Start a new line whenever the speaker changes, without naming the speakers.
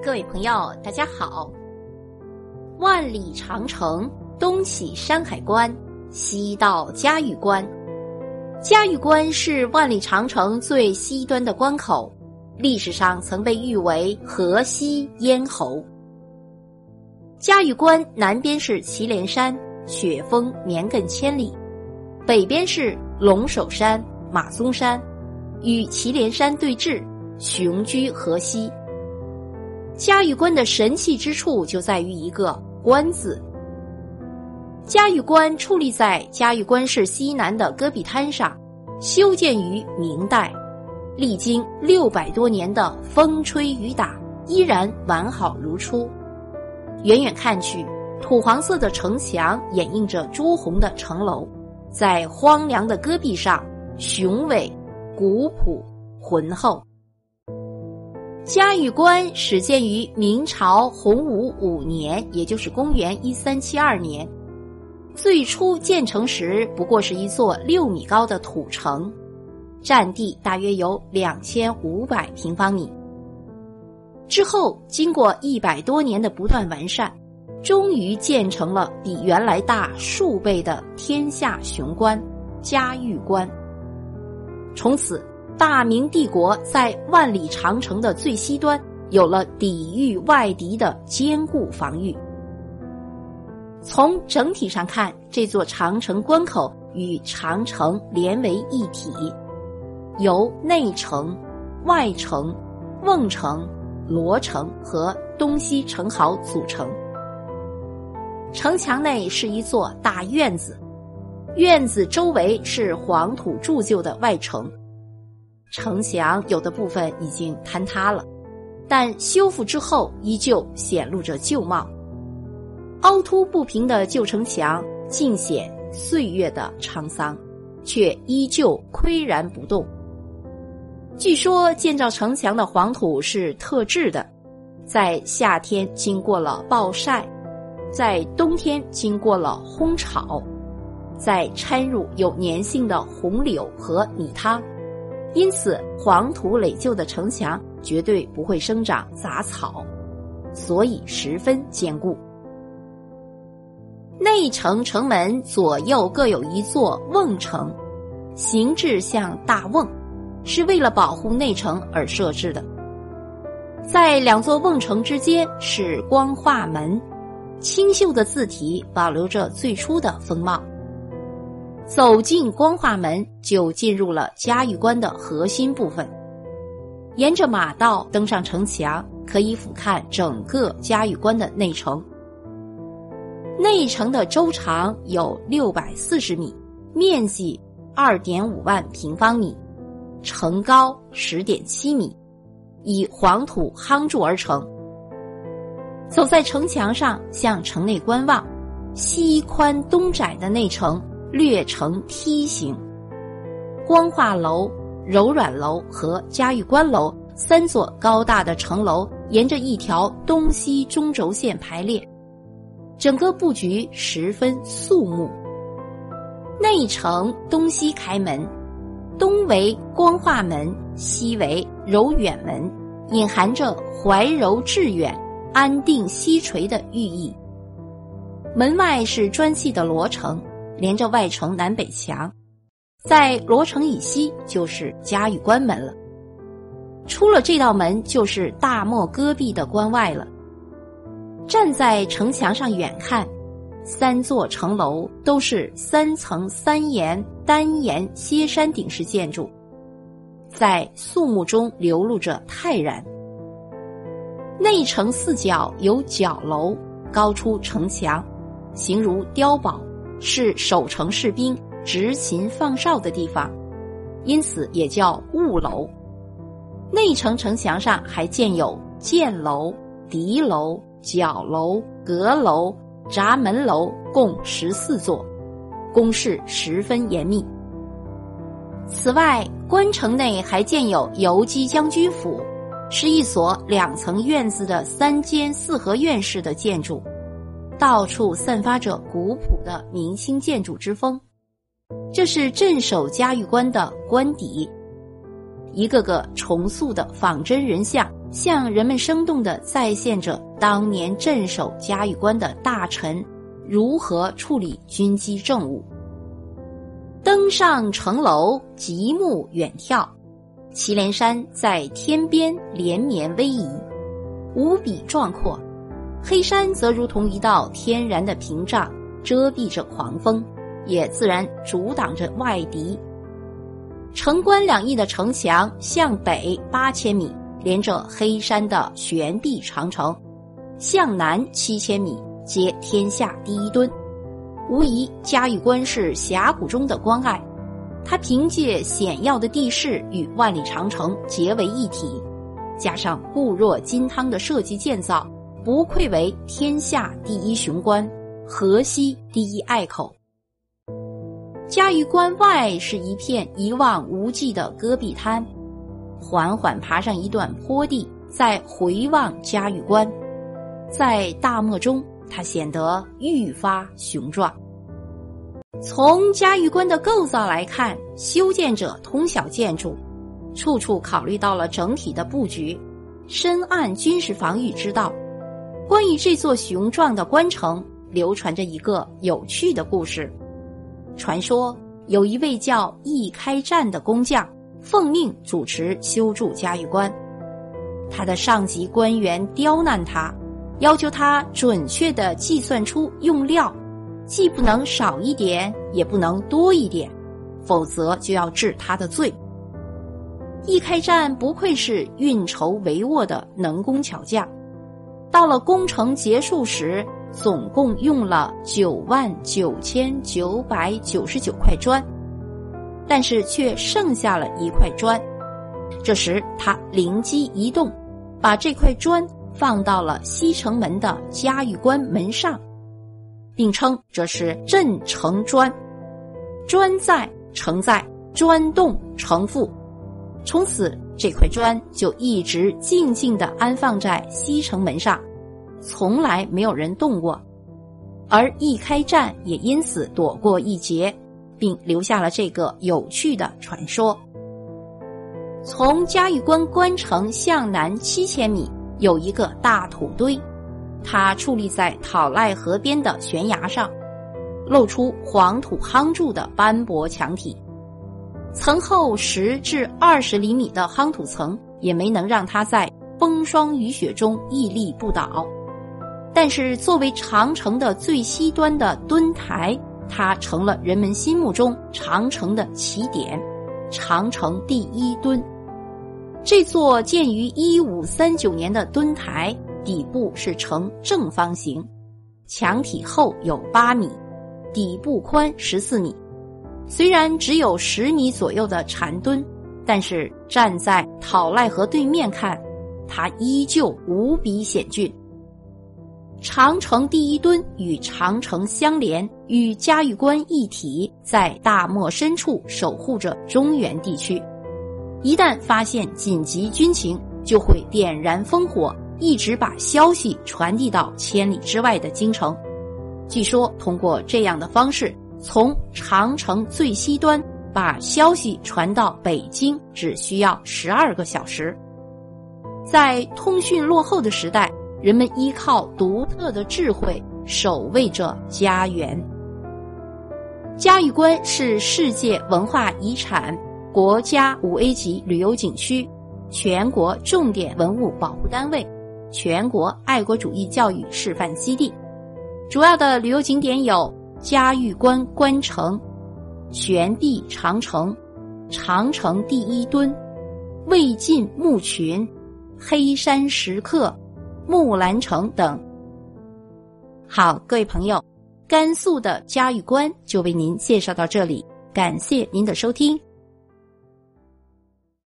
各位朋友，大家好。万里长城东起山海关，西到嘉峪关。嘉峪关是万里长城最西端的关口，历史上曾被誉为河西咽喉。嘉峪关南边是祁连山，雪峰绵亘千里；北边是龙首山、马鬃山，与祁连山对峙，雄居河西。嘉峪关的神奇之处就在于一个“关”字。嘉峪关矗立在嘉峪关市西南的戈壁滩上，修建于明代，历经六百多年的风吹雨打，依然完好如初。远远看去，土黄色的城墙掩映着朱红的城楼，在荒凉的戈壁上，雄伟、古朴、浑厚。嘉峪关始建于明朝洪武五年，也就是公元一三七二年。最初建成时不过是一座六米高的土城，占地大约有两千五百平方米。之后经过一百多年的不断完善，终于建成了比原来大数倍的天下雄关——嘉峪关。从此。大明帝国在万里长城的最西端有了抵御外敌的坚固防御。从整体上看，这座长城关口与长城连为一体，由内城、外城、瓮城、罗城和东西城壕组成。城墙内是一座大院子，院子周围是黄土铸就的外城。城墙有的部分已经坍塌了，但修复之后依旧显露着旧貌。凹凸不平的旧城墙尽显岁月的沧桑，却依旧岿然不动。据说建造城墙的黄土是特制的，在夏天经过了暴晒，在冬天经过了烘炒，再掺入有粘性的红柳和泥汤。因此，黄土垒就的城墙绝对不会生长杂草，所以十分坚固。内城城门左右各有一座瓮城，形制像大瓮，是为了保护内城而设置的。在两座瓮城之间是光化门，清秀的字体保留着最初的风貌。走进光化门，就进入了嘉峪关的核心部分。沿着马道登上城墙，可以俯瞰整个嘉峪关的内城。内城的周长有六百四十米，面积二点五万平方米，城高十点七米，以黄土夯筑而成。走在城墙上，向城内观望，西宽东窄的内城。略呈梯形，光化楼、柔软楼和嘉峪关楼三座高大的城楼沿着一条东西中轴线排列，整个布局十分肃穆。内城东西开门，东为光化门，西为柔远门，隐含着怀柔致远、安定西垂的寓意。门外是砖砌的罗城。连着外城南北墙，在罗城以西就是嘉峪关门了。出了这道门，就是大漠戈壁的关外了。站在城墙上远看，三座城楼都是三层三檐单檐歇山顶式建筑，在肃穆中流露着泰然。内城四角有角楼，高出城墙，形如碉堡。是守城士兵执勤放哨的地方，因此也叫雾楼。内城城墙上还建有箭楼、敌楼、角楼、阁楼、闸门楼，共十四座，工事十分严密。此外，关城内还建有游击将军府，是一所两层院子的三间四合院式的建筑。到处散发着古朴的明清建筑之风，这是镇守嘉峪关的官邸。一个个重塑的仿真人像向人们生动地再现着当年镇守嘉峪关的大臣如何处理军机政务。登上城楼，极目远眺，祁连山在天边连绵逶迤，无比壮阔；黑山则如同一道天然的屏障，遮蔽着狂风，也自然阻挡着外敌。城关两翼的城墙向北八千米。连着黑山的悬臂长城，向南七千米接天下第一墩，无疑嘉峪关是峡谷中的关隘。它凭借险要的地势与万里长城结为一体，加上固若金汤的设计建造，不愧为天下第一雄关，河西第一隘口。嘉峪关外是一片一望无际的戈壁滩。缓缓爬上一段坡地，再回望嘉峪关，在大漠中，它显得愈发雄壮。从嘉峪关的构造来看，修建者通晓建筑，处处考虑到了整体的布局，深谙军事防御之道。关于这座雄壮的关城，流传着一个有趣的故事。传说有一位叫易开战的工匠。奉命主持修筑嘉峪关，他的上级官员刁难他，要求他准确的计算出用料，既不能少一点，也不能多一点，否则就要治他的罪。易开战不愧是运筹帷幄的能工巧匠，到了工程结束时，总共用了九万九千九百九十九块砖。但是却剩下了一块砖，这时他灵机一动，把这块砖放到了西城门的嘉峪关门上，并称这是镇城砖，砖在城在，砖动城富。从此这块砖就一直静静地安放在西城门上，从来没有人动过，而一开战也因此躲过一劫。并留下了这个有趣的传说。从嘉峪关关城向南七千米，有一个大土堆，它矗立在讨赖河边的悬崖上，露出黄土夯筑的斑驳墙体，层厚十至二十厘米的夯土层也没能让它在风霜雨雪中屹立不倒。但是，作为长城的最西端的墩台。它成了人们心目中长城的起点，长城第一墩。这座建于一五三九年的墩台，底部是呈正方形，墙体厚有八米，底部宽十四米。虽然只有十米左右的禅墩，但是站在讨赖河对面看，它依旧无比险峻。长城第一墩与长城相连，与嘉峪关一体，在大漠深处守护着中原地区。一旦发现紧急军情，就会点燃烽火，一直把消息传递到千里之外的京城。据说，通过这样的方式，从长城最西端把消息传到北京，只需要十二个小时。在通讯落后的时代。人们依靠独特的智慧守卫着家园。嘉峪关是世界文化遗产、国家五 A 级旅游景区、全国重点文物保护单位、全国爱国主义教育示范基地。主要的旅游景点有嘉峪关关城、悬壁长城、长城第一墩、魏晋墓群、黑山石刻。木兰城等。好，各位朋友，甘肃的嘉峪关就为您介绍到这里，感谢您的收听。